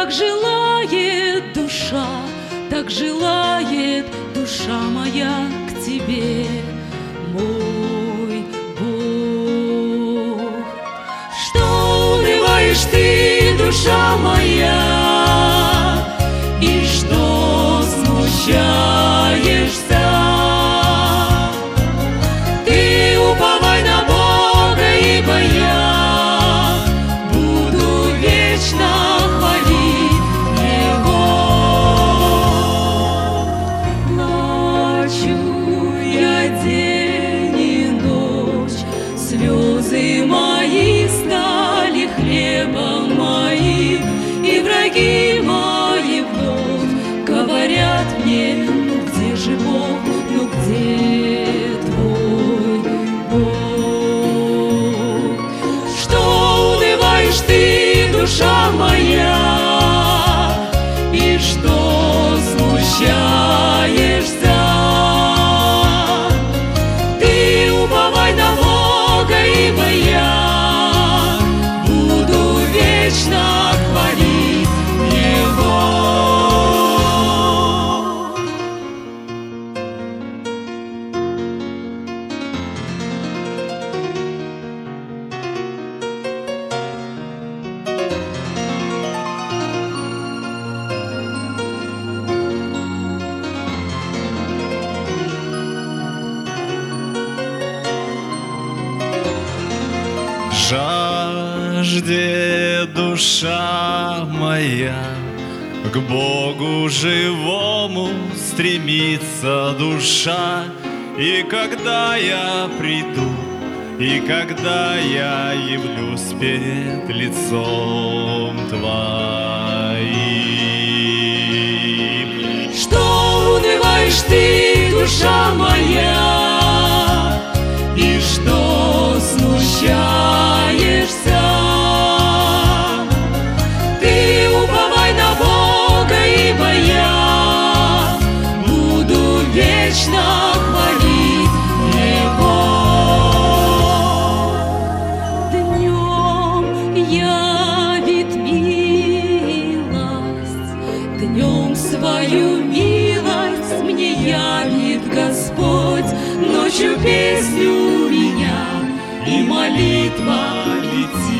Так желает душа, так желает душа моя к тебе. Враги мои вновь говорят мне, ну где же Бог, ну где Жажде душа моя, к Богу живому стремится душа, и когда я приду, и когда я явлюсь перед лицом Твоим. Что унываешь ты, душа моя, Господь, Ночью песню меня и молитва летит